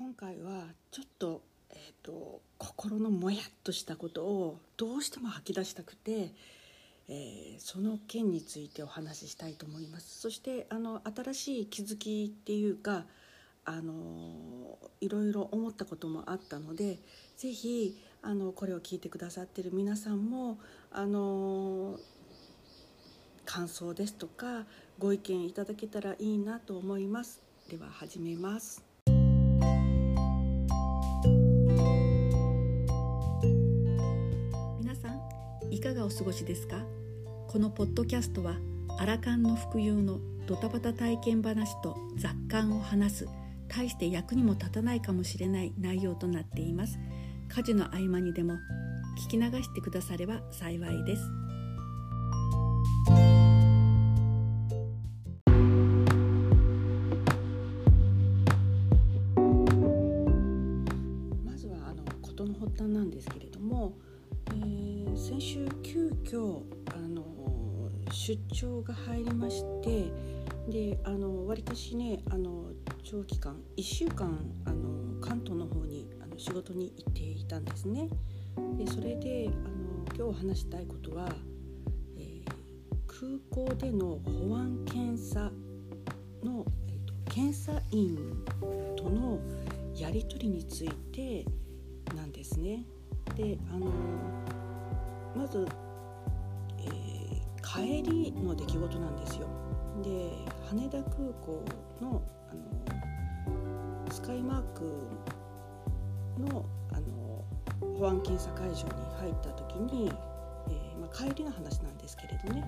今回はちょっと,、えーと、心のもやっとしたことをどうしても吐き出したくて、えー、その件についてお話ししたいと思います。そしてあの新しい気づきっていうかあのいろいろ思ったこともあったので是非あのこれを聞いてくださってる皆さんもあの感想ですとかご意見いただけたらいいなと思います。では始めます。かがお過ごしですか？このポッドキャストはアラカンの服用のドタバタ体験話と雑感を話す。大して役にも立たないかもしれない内容となっています。家事の合間にでも聞き流してくだされば幸いです。まずはあの事の発端なんですけれども、先週急遽あの出張が入りましてであの割かしねあの長期間1週間あの関東の方にあの仕事に行っていたんですね。でそれであの今日話したいことは、えー、空港での保安検査の、えーと、検査員とのやり取りについてなんですね。であのまず、えー、帰りの出来事なんですよ。で羽田空港のあのスカイマークのあの保安検査会場に入った時に、えー、まあ、帰りの話なんですけれどね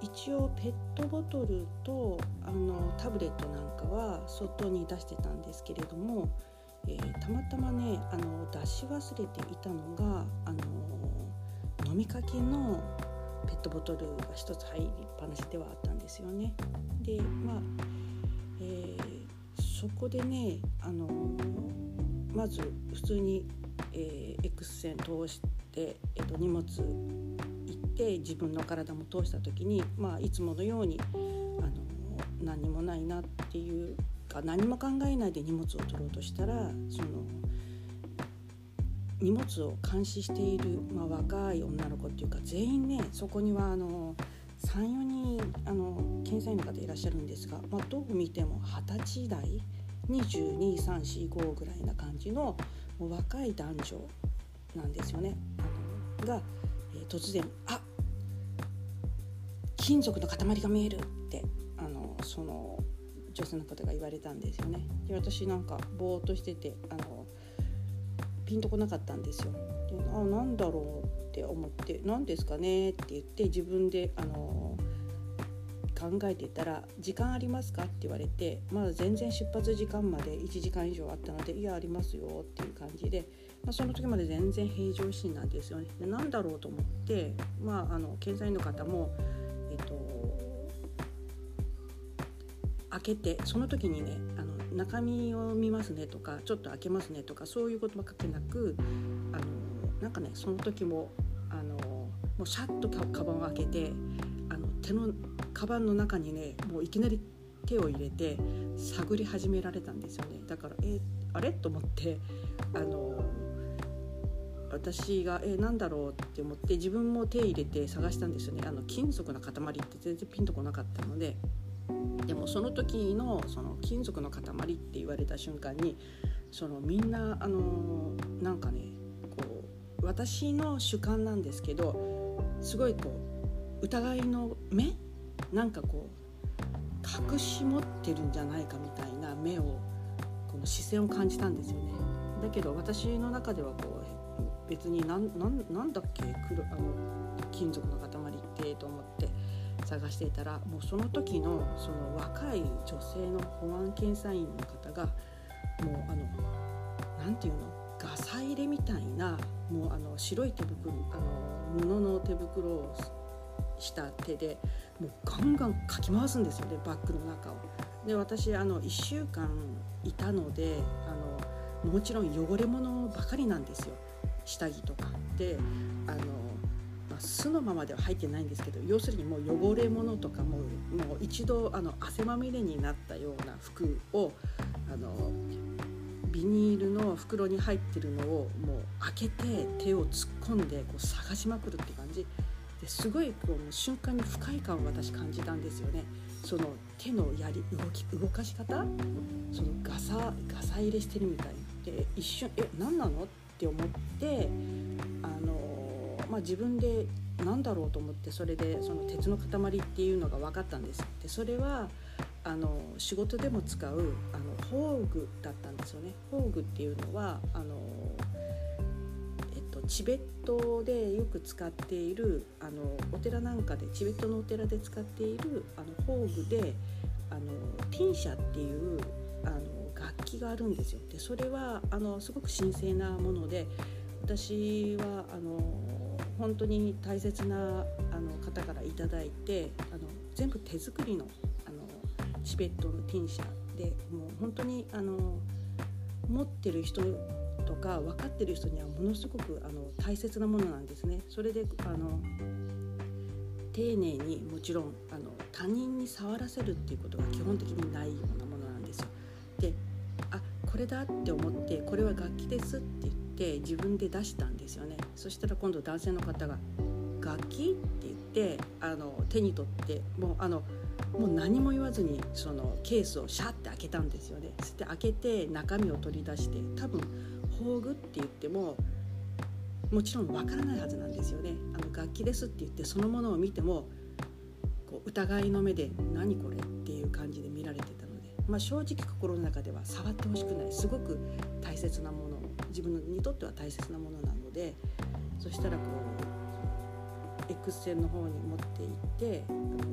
一応ペットボトルとあのタブレットなんかは外に出してたんですけれども、えー、たまたまねあの出し忘れていたのがあの飲みかけのペットボトルが1つ入りっぱなしではあったんですよね。でまあ、えー、そこでね、あの、まず普通に、えー、X 線通して、えーと、荷物行って自分の体も通した時に、まあ、いつものように、あの、何にもないなっていうか何も考えないで荷物を取ろうとしたらその荷物を監視している、まあ、若い女の子っていうか全員ねそこにはあの34人あの検査員の方いらっしゃるんですが、まあ、どう見ても二十歳代22345ぐらいな感じの若い男女なんですよね。が、えー、突然「あ金属の塊が見える」ってあのその女性の方が言われたんですよね。で私なんかぼーっとしててあのピンとこなかったんですよ。であなんだろうって思って「何ですかね?」って言って自分であの考えてたら「時間ありますか?」って言われてまだ全然出発時間まで1時間以上あったので「いやありますよ」っていう感じで、まあ、その時まで全然平常心なんですよね。で何だろうと思ってまああの検査員の方も開けてその時にねあの中身を見ますねとかちょっと開けますねとかそういうことばかけなくあのなんかねその時もあのもうシャッとカバンを開けてあの手のカバンの中にねもういきなり手を入れて探り始められたんですよね。だからえあれ？と思ってあの私がえなんだろうって思って自分も手入れて探したんですよね。あの金属の塊って全然ピンとこなかったのででもその時のその金属の塊って言われた瞬間にそのみんなあのなんかねこう私の主観なんですけどすごいこう疑いの目なんかこう隠し持ってるんじゃないかみたいな目をこの視線を感じたんですよね。だけど私の中ではこう別になんなんだっけあの金属の塊ってと思って探していたらもうその時のその若い女性の保安検査員の方がもうあの何て言うのガサ入れみたいなもうあの白い手袋あの布の手袋をした手でもうガンガンかき回すんですよねバッグの中を。で私あの1週間いたのであのもちろん汚れ物ばかりなんですよ下着とか。であの、素のままでは入ってないんですけど要するにもう汚れ物とかももう一度あの汗まみれになったような服をあのビニールの袋に入ってるのをもう開けて手を突っ込んでこう探しまくるって感じですごいこう瞬間に不快感を私感じたんですよね。その手のやり動き動かし方？そのガサガサ入れしてるみたいで一瞬「え何なの?」って思ってあの、まあ、自分で何だろうと思ってそれでその鉄の塊っていうのが分かったんですでそれはあの仕事でも使うあの宝具だったんですよね宝具っていうのはあの、えっと、チベットでよく使っているあのお寺なんかでチベットのお寺で使っているあの宝具であのティンシャっていうあの楽器があるんですよ。でそれはあのすごく神聖なもので私はあの本当に大切なあの方から頂いてあの全部手作りのチベットのティンシャでもう本当にあの持ってる人とか分かってる人にはものすごくあの大切なものなんですね。それであの丁寧にもちろんあの他人に触らせるっていうことが基本的にないようなものなんですよ。であこれだって思ってこれは楽器ですって言って自分で出したんですよね。そしたら今度男性の方が「楽器?」って言ってあの手に取ってもうあのもう何も言わずにそのケースをシャッて開けたんですよねそして開けて中身を取り出して多分宝具って言ってももちろんわからないはずなんですよねあの楽器ですって言ってそのものを見てもこう疑いの目で「何これ?」っていう感じで見られてたので、まあ、正直心の中では触ってほしくないすごく大切なもの自分にとっては大切なものなのでそしたらこう X 線の方に持っていって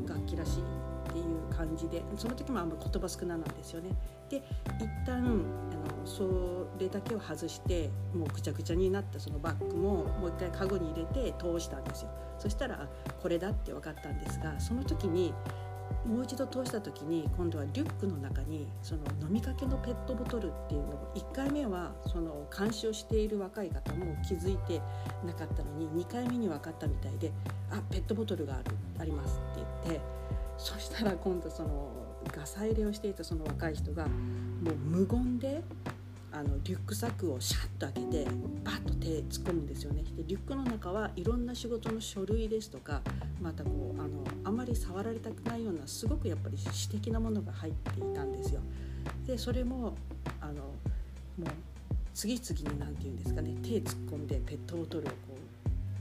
楽器らしいっていう感じでその時もあんま言葉少ななんですよね。で一旦あのそれだけを外してもうぐちゃぐちゃになったそのバッグももう一回カゴに入れて通したんですよ。そしたらこれだって分かったんですがその時にもう一度通した時に今度はリュックの中にその飲みかけのペットボトルっていうのを1回目はその監視をしている若い方も気づいてなかったのに2回目に分かったみたいで「あペットボトルがあるあります」って言ってそしたら今度そのガサ入れをしていたその若い人がもう無言であのリュックサックをシャッと開けてバッと手突っ込むんですよねでリュックの中はいろんな仕事の書類ですとかまたこうあのあまり触られたくないようなすごくやっぱり私的なものが入っていたんですよでそれもあのもう次々に何て言うんですかね手突っ込んでペットボトルをこう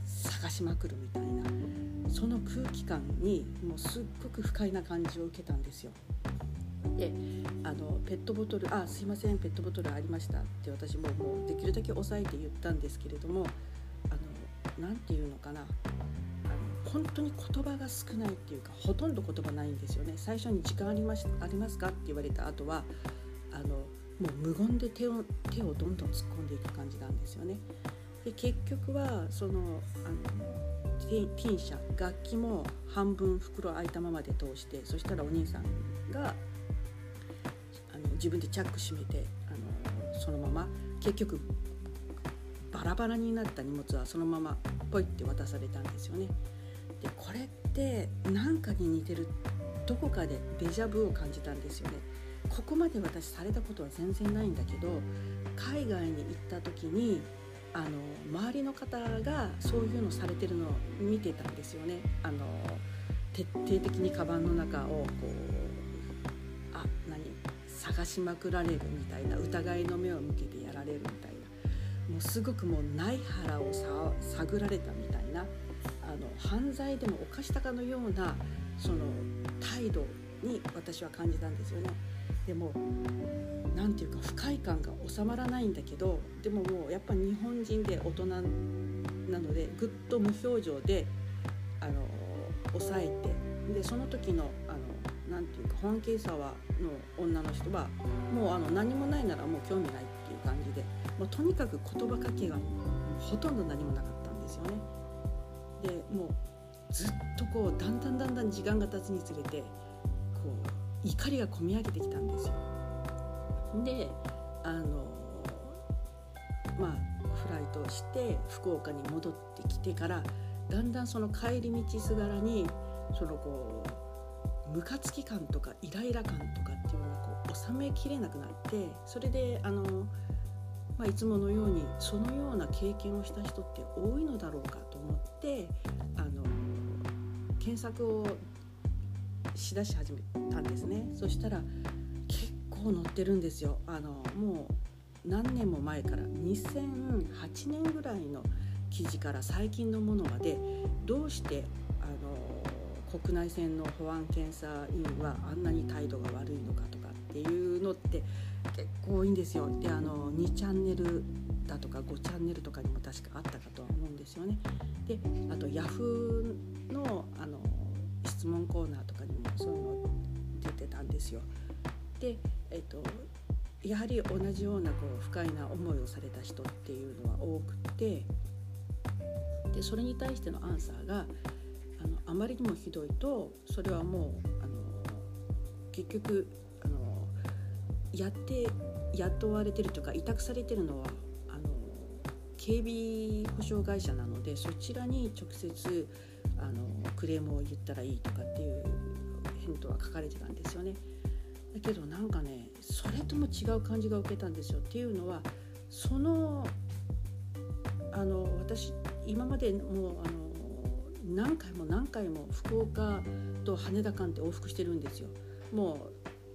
探しまくるみたいなその空気感にもうすっごく不快な感じを受けたんですよ。であのペットボトル「あすいませんペットボトルありました」って私ももうできるだけ抑えて言ったんですけれども何て言うのかなあの本当に言葉が少ないっていうかほとんど言葉ないんですよね最初に「時間ありましありますか?」って言われた後はあのもう無言で手を手をどんどん突っ込んでいく感じなんですよね。で結局はそのあのティン社楽器も半分袋開いたままで通してそしたらお兄さんが自分でチャック閉めてあのそのまま結局バラバラになった荷物はそのままポイって渡されたんですよね。でこれって何かに似てるどこかでデジャブを感じたんですよね。ここまで私されたことは全然ないんだけど海外に行った時にあの周りの方がそういうのされてるのを見てたんですよね。あの徹底的にカバンの中をこう探しまくられるみたいな疑いの目を向けてやられるみたいなもうすごくもうない腹を探られたみたいなあの犯罪でも犯したかのようなその態度に私は感じたんですよね。でも何て言うか不快感が収まらないんだけどでももうやっぱ日本人で大人なのでぐっと無表情であの抑えてでその時のあのなていうか本気沢の女の人はもうあの何もないならもう興味ないっていう感じでもうとにかく言葉かけがほとんど何もなかったんですよね。でもうずっとこうだんだんだんだん時間が経つにつれてこう怒りがこみ上げてきたんですよ。であのまあフライトして福岡に戻ってきてからだんだんその帰り道すがらにそのこうムカつき感とかイライラ感とかっていうのがこう収めきれなくなってそれであの、まあ、いつものようにそのような経験をした人って多いのだろうかと思ってあの検索をしだし始めたんですね。そしたら結構載ってるんですよ。あのもう何年も前から2008年ぐらいの記事から最近のものまでどうしてあの国内線の保安検査員はあんなに態度が悪いのかとかっていうのって結構多いんですよ。であの2チャンネルだとか5チャンネルとかにも確かあったかとは思うんですよね。であとヤフーのあの質問コーナーとかにもそういうの出てたんですよ。で、えっと、やはり同じようなこう不快な思いをされた人っていうのは多くてでそれに対してのアンサーがあまりにもひどいとそれはもうあの結局あのやって雇われてるというか委託されてるのはあの警備保障会社なのでそちらに直接あのクレームを言ったらいいとかっていう返答は書かれてたんですよね。だけどなんかねそれとも違う感じが受けたんですよっていうのはそのあの私今までもうあの何回も何回も福岡と羽田間って往復してるんですよ。も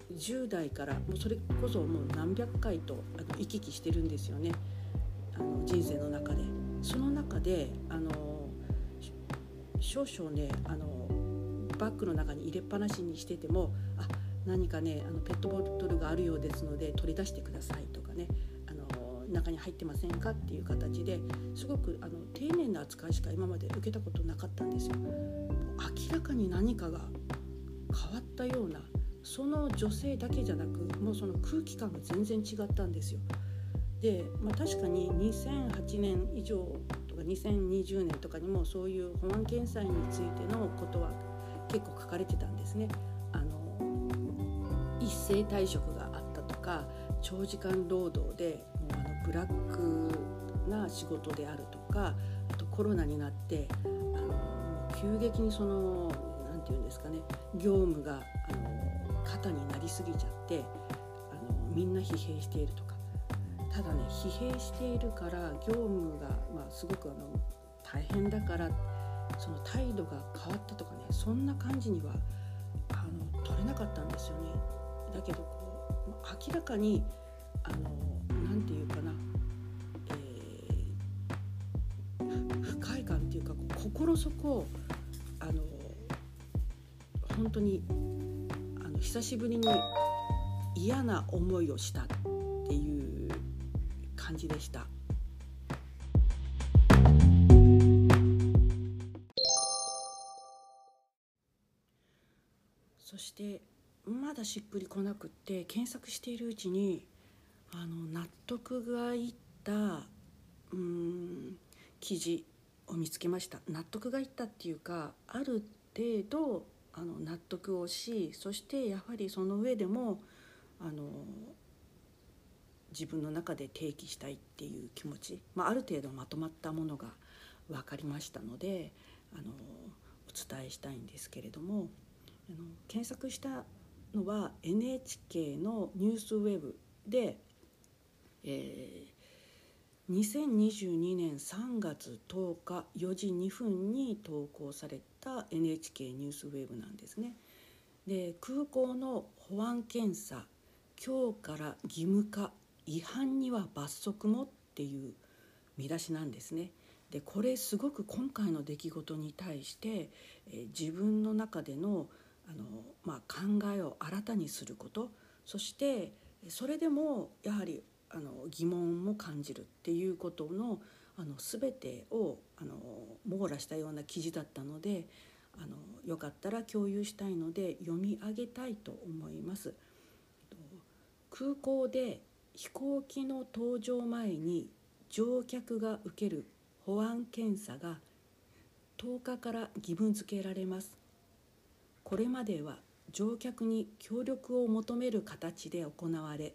う10代からもうそれこそもう何百回とあの行き来してるんですよねあの人生の中で。その中であの少々ねあのバッグの中に入れっぱなしにしててもあ何かねあのペットボトルがあるようですので取り出してくださいとかね中に入ってませんかっていう形ですごくあの丁寧な扱いしか今まで受けたことなかったんですよ。明らかに何かが変わったようなその女性だけじゃなくもうその空気感が全然違ったんですよ。で、まあ、確かに2008年以上とか2020年とかにもそういう保安検査についてのことは結構書かれてたんですね。あの一斉退職があったとか長時間労働でブラックな仕事であるとかあとコロナになってあの急激にその何て言うんですかね業務があの肩になりすぎちゃってあのみんな疲弊しているとかただね疲弊しているから業務が、まあ、すごくあの大変だからその態度が変わったとかねそんな感じにはあの取れなかったんですよね。だけどこう明らかにあのなんていうかな、えー、不快感っていうか心底あの本当にあの久しぶりに嫌な思いをしたっていう感じでした。そしてまだしっくりこなくって検索しているうちにあの納得がいったうん記事を見つけました。納得がいったっていうかある程度あの納得をしそしてやはりその上でもあの自分の中で提起したいっていう気持ち、まあ、ある程度まとまったものが分かりましたのであのお伝えしたいんですけれどもあの検索したのは NHK のニュースウェブで、えー、2022年3月10日4時2分に投稿された NHK ニュースウェブなんですね。で空港の保安検査今日から義務化違反には罰則もっていう見出しなんですね。でこれすごく今回の出来事に対して、えー、自分の中でのあの、まあ、考えを新たにすることそしてそれでもやはりあの疑問も感じるっていうことのあの全てをあの網羅したような記事だったのであのよかったら共有したいので読み上げたいと思います。空港で飛行機の搭乗前に乗客が受ける保安検査が10日から義務付けられますこれまでは乗客に協力を求める形で行われ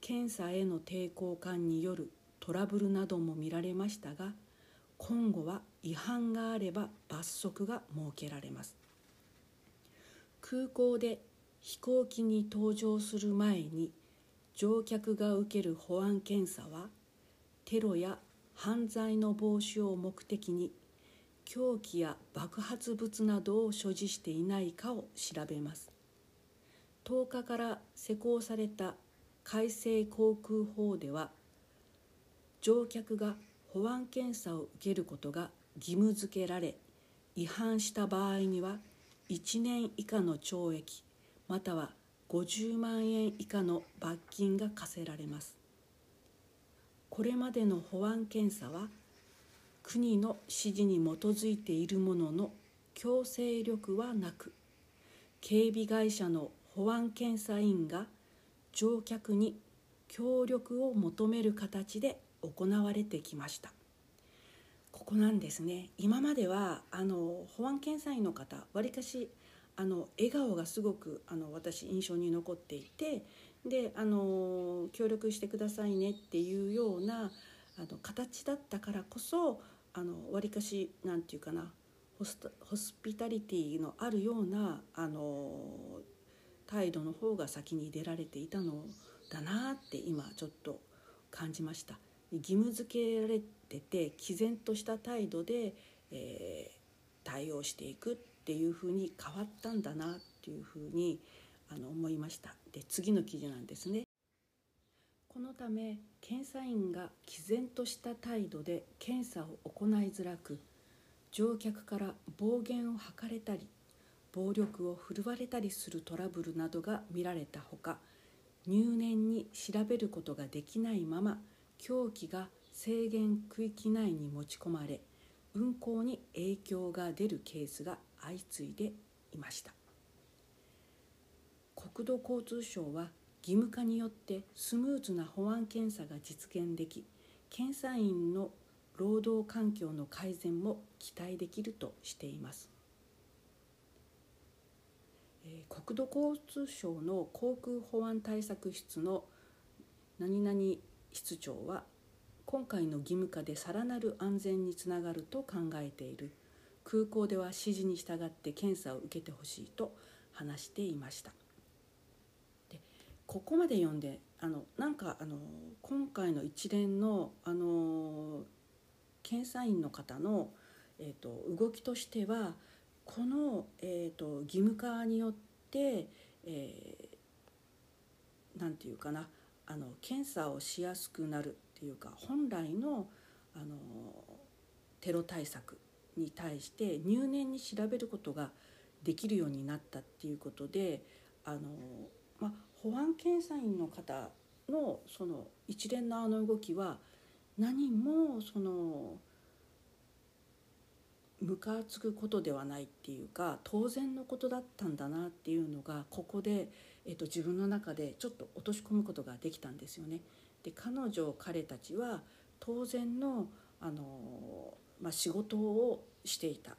検査への抵抗感によるトラブルなども見られましたが今後は違反があれば罰則が設けられます。空港で飛行機に搭乗する前に乗客が受ける保安検査はテロや犯罪の防止を目的に凶器や爆発物などを所持していないかを調べます。10日から施行された改正航空法では乗客が保安検査を受けることが義務付けられ違反した場合には1年以下の懲役または50万円以下の罰金が課せられます。これまでの保安検査は国の指示に基づいているものの強制力はなく警備会社の保安検査員が乗客に協力を求める形で行われてきました。ここなんですね。今まではあの保安検査員の方わりかしあの笑顔がすごくあの私印象に残っていてであの協力してくださいねっていうようなあの形だったからこそわりかし何て言うかなホスホスピタリティのあるようなあの態度の方が先に出られていたのだなって今ちょっと感じました。義務付けられてて毅然とした態度で、えー、対応していくっていうふうに変わったんだなっていうふうにあの思いました。で次の記事なんですね。このため検査員が毅然とした態度で検査を行いづらく乗客から暴言を吐かれたり暴力を振るわれたりするトラブルなどが見られたほか入念に調べることができないまま凶器が制限区域内に持ち込まれ運行に影響が出るケースが相次いでいました。国土交通省は義務化によってスムーズな保安検査が実現でき検査員の労働環境の改善も期待できるとしています。国土交通省の航空保安対策室の何々室長は今回の義務化でさらなる安全につながると考えている。空港では指示に従って検査を受けてほしいと話していました。でここまで読んであのなんかあの今回の一連のあの検査員の方の、えーと動きとしてはこの、えーと、義務化によって、えー、なんていうかなあの検査をしやすくなるっていうか本来のあのテロ対策に対して入念に調べることができるようになったっていうことであの、まあ、保安検査員の方のその一連のあの動きは何もそのムカつくことではないっていうか当然のことだったんだなっていうのがここで、えーと、自分の中でちょっと落とし込むことができたんですよね。で彼女彼たちは当然のあの、まあ、仕事をしていたっ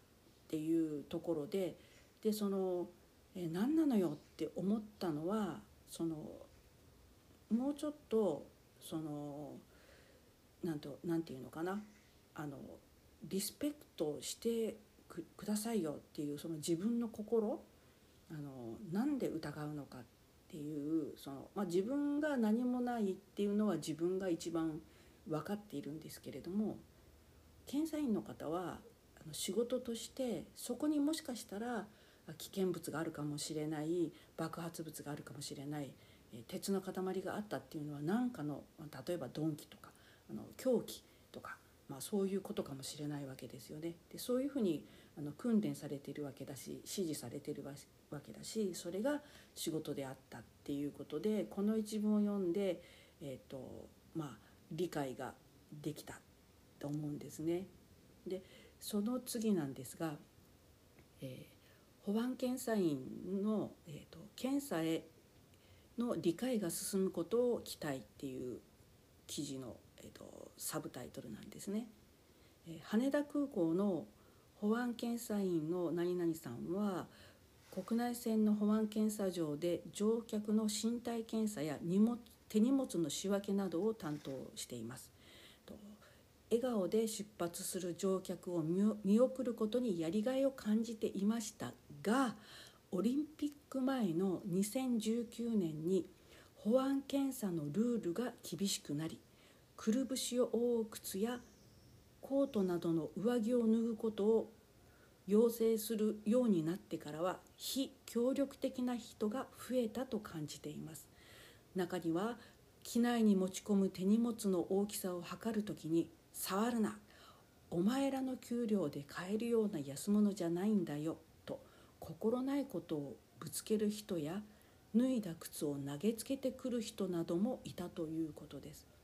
ていうところででそのえ何なのよって思ったのはそのもうちょっとそのなんとなんていうのかなあのリスペクトしてくださいよっていうその自分の心あのなんで疑うのかっていうその、まあ、自分が何もないっていうのは自分が一番分かっているんですけれども検査員の方はあの仕事としてそこにもしかしたら危険物があるかもしれない爆発物があるかもしれない鉄の塊があったっていうのは何かの例えば鈍器とかあの凶器とかまあ、そういうことかもしれないわけですよね。でそういうふうにあの訓練されているわけだし指示されているわけだしそれが仕事であったっていうことでこの一文を読んで、えーとまあ、理解ができたと思うんですね。でその次なんですが、えー、保安検査員の、えーと、検査への理解が進むことを期待っていう記事の、えーとサブタイトルなんですね。羽田空港の保安検査員の何々さんは国内線の保安検査場で乗客の身体検査や荷物手荷物の仕分けなどを担当しています。笑顔で出発する乗客を見送ることにやりがいを感じていましたがオリンピック前の2019年に保安検査のルールが厳しくなりくるぶしを覆う靴やコートなどの上着を脱ぐことを要請するようになってからは非協力的な人が増えたと感じています。中には機内に持ち込む手荷物の大きさを測るときに「触るなお前らの給料で買えるような安物じゃないんだよ」と心ないことをぶつける人や脱いだ靴を投げつけてくる人などもいたということです。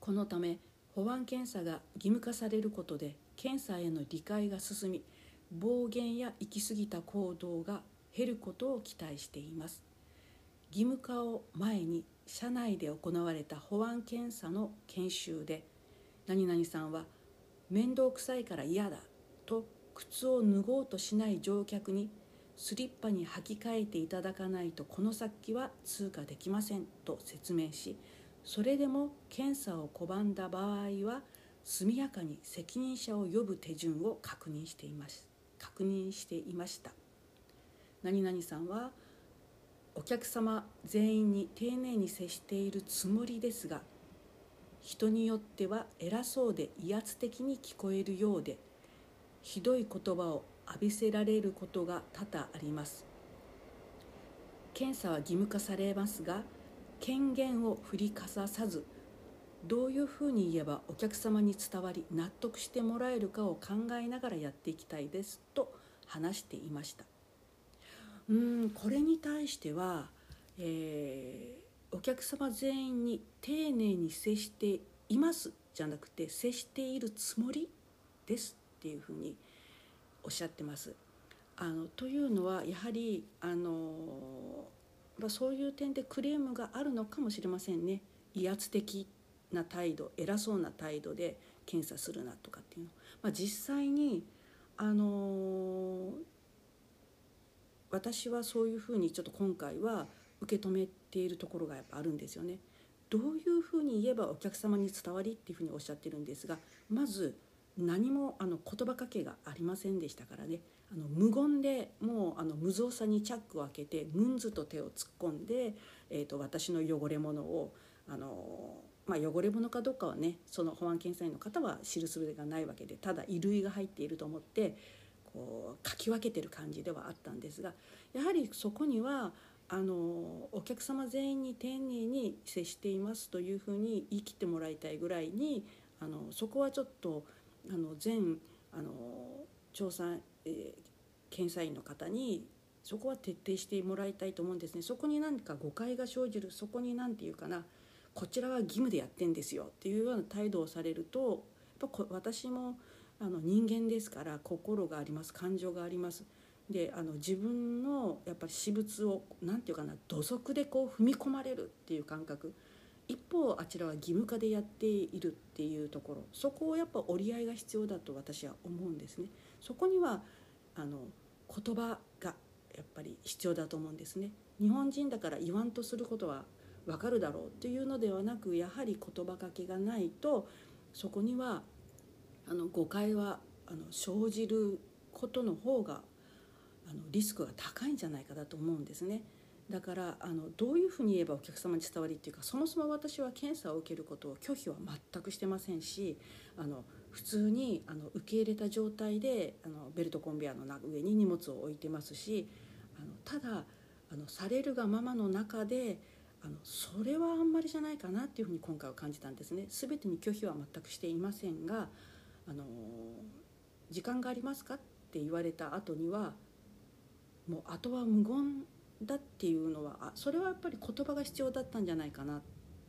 このため保安検査が義務化されることで検査への理解が進み暴言や行き過ぎた行動が減ることを期待しています。義務化を前に社内で行われた保安検査の研修で何々さんは面倒くさいから嫌だと靴を脱ごうとしない乗客にスリッパに履き替えていただかないとこの先は通過できませんと説明しそれでも検査を拒んだ場合は速やかに責任者を呼ぶ手順を確認しています。確認していました。何々さんはお客様全員に丁寧に接しているつもりですが人によっては偉そうで威圧的に聞こえるようでひどい言葉を浴びせられることが多々あります。検査は義務化されますが権限を振りかささずどういうふうに言えばお客様に伝わり納得してもらえるかを考えながらやっていきたいですと話していましたうんこれに対しては、えー、お客様全員に丁寧に接していますじゃなくて接しているつもりですっていうふうにおっしゃってます。あのというのはやはりあの、ま、そういう点でクレームがあるのかもしれませんね。威圧的な態度偉そうな態度で検査するなとかっていうの、まあ、実際にあの私はそういうふうにちょっと今回は受け止めているところがやっぱあるんですよね。どういうふうに言えばお客様に伝わりっていうふうにおっしゃってるんですがまず何もあの言葉かけがありませんでしたからね。あの無言でもうあの無造作にチャックを開けてムンズと手を突っ込んで、えーと私の汚れ物をあのまあ、汚れ物かどうかはねその保安検査員の方は知るすべがないわけでただ衣類が入っていると思ってこうかき分けてる感じではあったんですがやはりそこにはあのお客様全員に丁寧に接していますというふうに言い切ってもらいたいぐらいにあのそこはちょっとあの全あの調査、えー、検査員の方にそこは徹底してもらいたいと思うんですね。そこに何か誤解が生じるそこに何て言うかなこちらは義務でやってんですよっていうような態度をされるとやっぱ私もあの人間ですから心があります感情があります。であの自分のやっぱり私物を何て言うかな土足でこう踏み込まれるっていう感覚一方あちらは義務化でやっているっていうところそこをやっぱ折り合いが必要だと私は思うんですね。そこにはあの言葉がやっぱり必要だと思うんですね。日本人だから言わんとすることはわかるだろうというのではなくやはり言葉かけがないとそこにはあの誤解はあの生じることの方があのリスクが高いんじゃないかだと思うんですね。だからあのどういうふうに言えばお客様に伝わりっていうかそもそも私は検査を受けることを拒否は全くしてませんしあの普通にあの受け入れた状態であのベルトコンベヤーの上に荷物を置いてますしあのただあのされるがままの中であのそれはあんまりじゃないかなっていうふうに今回は感じたんですね。全てに拒否は全くしていませんがあの時間がありますかって言われた後にはもうあとは無言だっていうのはあそれはやっぱり言葉が必要だったんじゃないかなっ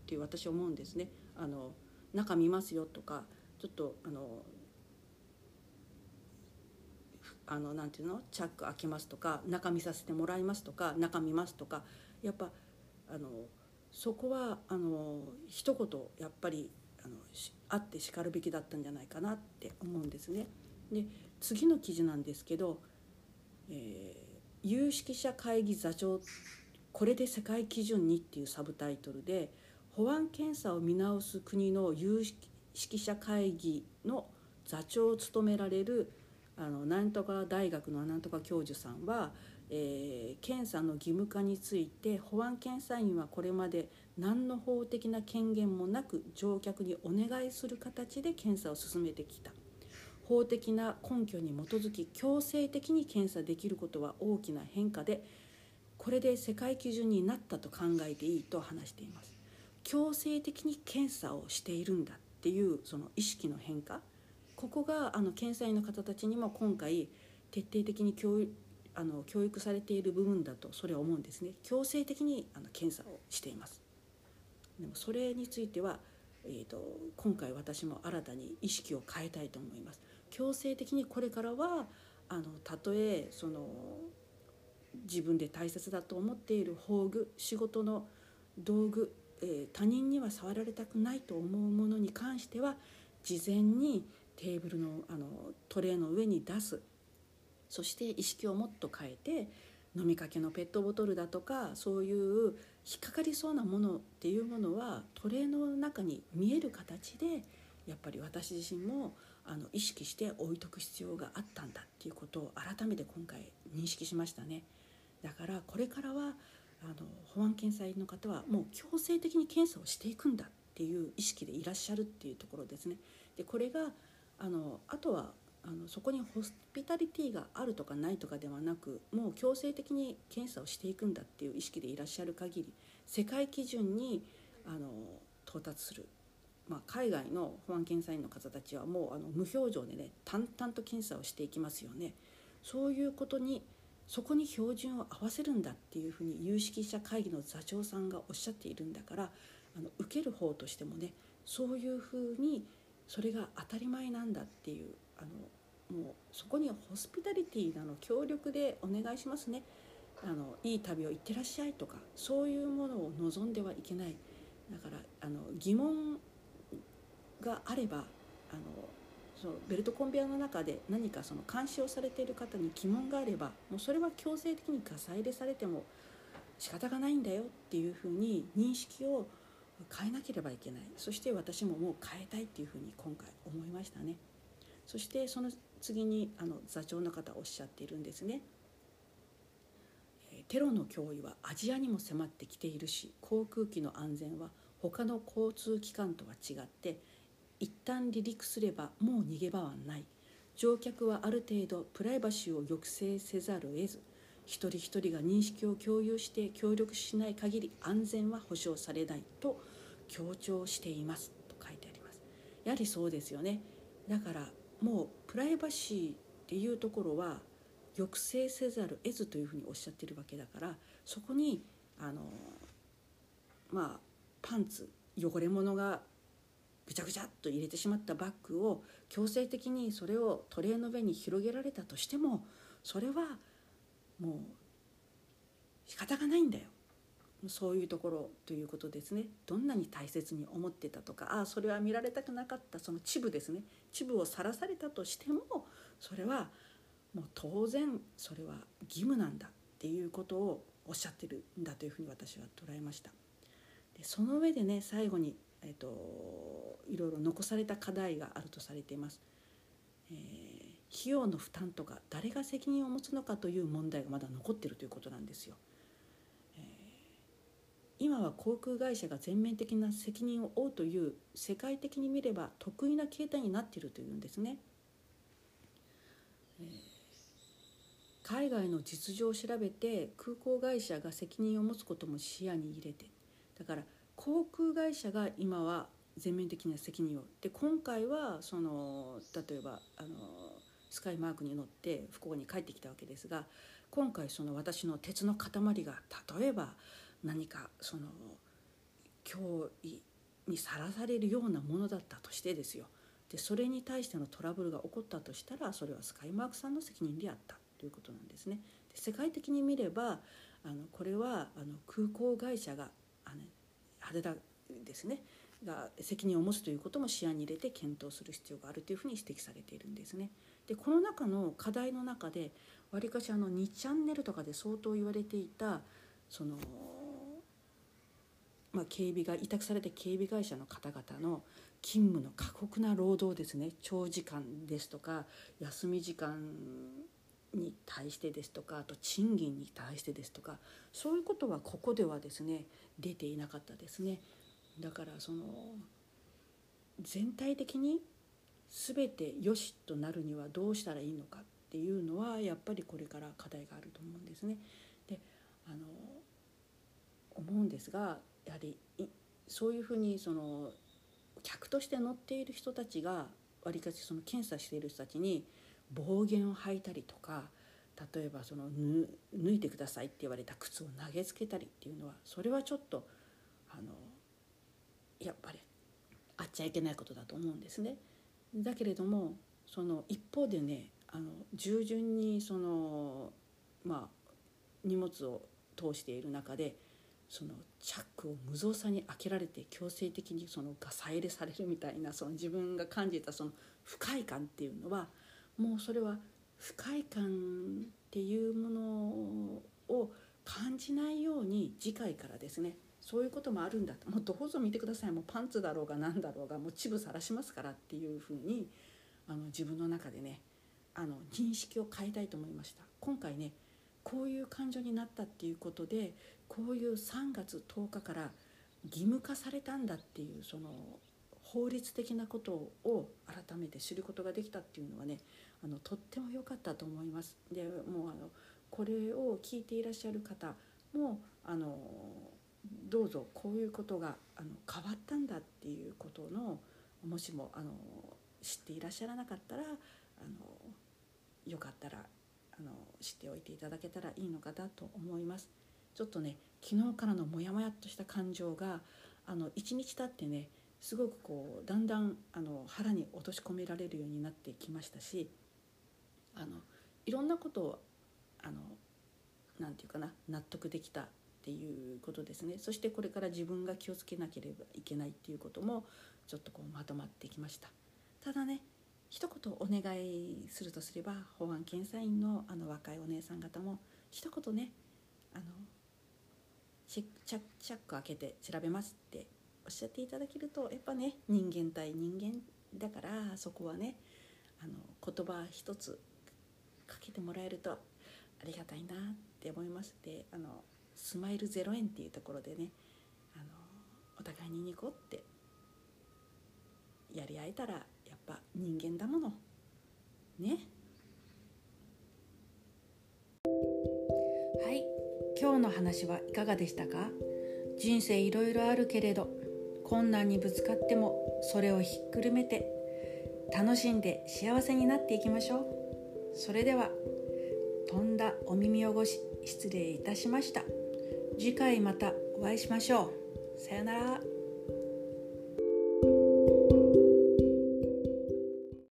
ていう私は思うんですね。あの中見ますよとかちょっとあのあのなんていうの？チャック開けますとか中見させてもらいますとか中見ますとかやっぱあのそこはあの一言やっぱりあのあってしかるべきだったんじゃないかなって思うんですね。で次の記事なんですけど、えー、有識者会議座長これで世界基準にっていうサブタイトルで保安検査を見直す国の有識者会議の座長を務められるあのなんとか大学のなんとか教授さんは、えー、検査の義務化について保安検査員はこれまで何の法的な権限もなく乗客にお願いする形で検査を進めてきた。法的な根拠に基づき強制的に検査できることは大きな変化でこれで世界基準になったと考えていいと話しています。強制的に検査をしているんだっていうその意識の変化。ここがあの検査員の方たちにも今回徹底的に教あの教育されている部分だとそれは思うんですね。強制的にあの検査をしています。でもそれについては、えーと、今回私も新たに意識を変えたいと思います。強制的にこれからはあのたとえその自分で大切だと思っている宝具仕事の道具、えー、他人には触られたくないと思うものに関しては事前にテーブルのあのトレーの上に出す。そして意識をもっと変えて飲みかけのペットボトルだとかそういう引っかかりそうなものっていうものはトレーの中に見える形でやっぱり私自身もあの意識して置いとく必要があったんだっていうことを改めて今回認識しましたね。だからこれからはあの保安検査員の方はもう強制的に検査をしていくんだっていう意識でいらっしゃるっていうところですね。でこれがあのあとはあのそこにホスピタリティがあるとかないとかではなくもう強制的に検査をしていくんだっていう意識でいらっしゃる限り世界基準にあの到達する、まあ、海外の保安検査員の方たちはもうあの無表情でね淡々と検査をしていきますよね。そういうことにそこに標準を合わせるんだっていうふうに有識者会議の座長さんがおっしゃっているんだからあの受ける方としてもねそういうふうにそれが当たり前なんだっていうあのもうそこにホスピタリティなの協力でお願いしますねあのいい旅を行ってらっしゃいとかそういうものを望んではいけないだからあの疑問があればあのそのベルトコンベヤの中で何かその監視をされている方に疑問があればもうそれは強制的にガサ入れされても仕方がないんだよっていうふうに認識を変えなければいけない。そして私ももう変えたいっていうふうに今回思いましたね。そしてその次にあの座長の方おっしゃっているんですね。テロの脅威はアジアにも迫ってきているし航空機の安全は他の交通機関とは違って一旦離陸すればもう逃げ場はない。乗客はある程度プライバシーを抑制せざるを得ず一人一人が認識を共有して協力しない限り安全は保障されないと強調していますと書いてあります。やはりそうですよね。だからもうプライバシーっていうところは抑制せざる得ずというふうにおっしゃってるわけだからそこにあのまあパンツ汚れ物がぐちゃぐちゃっと入れてしまったバッグを強制的にそれをトレーの上に広げられたとしてもそれはもう仕方がないんだよ。そういうところということですね。どんなに大切に思ってたとかああそれは見られたくなかった。そのチブですね。チブをさらされたとしてもそれはもう当然それは義務なんだっていうことをおっしゃってるんだというふうに私は捉えました。でその上でね最後に、えーと、いろいろ残された課題があるとされています、えー、費用の負担とか誰が責任を持つのかという問題がまだ残ってるということなんですよ今は航空会社が全面的な責任を負うという世界的に見れば得意な形態になっているというんですね。えー、海外の実情を調べて空港会社が責任を持つことも視野に入れてだから航空会社が今は全面的な責任をで今回はその例えばあのスカイマークに乗って福岡に帰ってきたわけですが今回その私の鉄の塊が例えば何かその脅威にさらされるようなものだったとしてですよでそれに対してのトラブルが起こったとしたらそれはスカイマークさんの責任であったということなんですね。で世界的に見ればあのこれはあの空港会社があの羽田ですねが責任を持つということも視野に入れて検討する必要があるというふうに指摘されているんですね。でこの中の課題の中でわりかしあの2チャンネルとかで相当言われていたそのまあ、警備が委託された警備会社の方々の勤務の過酷な労働ですね長時間ですとか休み時間に対してですとかあと賃金に対してですとかそういうことはここではですね出ていなかったですねだからその全体的に全て良しとなるにはどうしたらいいのかっていうのはやっぱりこれから課題があると思うんですね。であの思うんですがやはりそういうふうにその客として乗っている人たちがわりかしその検査している人たちに暴言を吐いたりとか例えばその脱いでくださいって言われた靴を投げつけたりっていうのはそれはちょっとあのやっぱりあっちゃいけないことだと思うんですね。だけれどもその一方でねあの従順にそのまあ荷物を通している中でそのチャックを無造作に開けられて強制的にそのガサ入れされるみたいなその自分が感じたその不快感っていうのはもうそれは不快感っていうものを感じないように次回からですね。そういうこともあるんだと。もうどうぞ見てください。もうパンツだろうが何だろうがもう乳部さらしますからっていうふうにあの自分の中でねあの認識を変えたいと思いました。今回ねこういう感情になったっていうことでこういう3月10日から義務化されたんだっていうその法律的なことを改めて知ることができたっていうのはねあのとっても良かったと思います。でもうあのこれを聞いていらっしゃる方もあのどうぞこういうことがあの変わったんだっていうことのもしもあの知っていらっしゃらなかったらあのよかったらあの知っておいていただけたらいいのかなと思います。ちょっとね昨日からのモヤモヤっとした感情があの1日経ってねすごくこうだんだんあの腹に落とし込められるようになってきましたしあのいろんなことをあのなていうかな納得できたっていうことですね。そしてこれから自分が気をつけなければいけないっていうこともちょっとこうまとまってきました。ただね一言お願いするとすれば保安検査員のあの若いお姉さん方も一言ねあのチャック開けて調べますっておっしゃっていただけるとやっぱね人間対人間だからそこはねあの言葉一つかけてもらえるとありがたいなって思いますであのスマイル0円っていうところでねあのお互いにニコってやり合えたらやっぱ人間だもの。ね。はい。今日の話はいかがでしたか？人生いろいろあるけれど困難にぶつかってもそれをひっくるめて楽しんで幸せになっていきましょう。それでは飛んだお耳汚し失礼いたしました。次回またお会いしましょう。さよなら。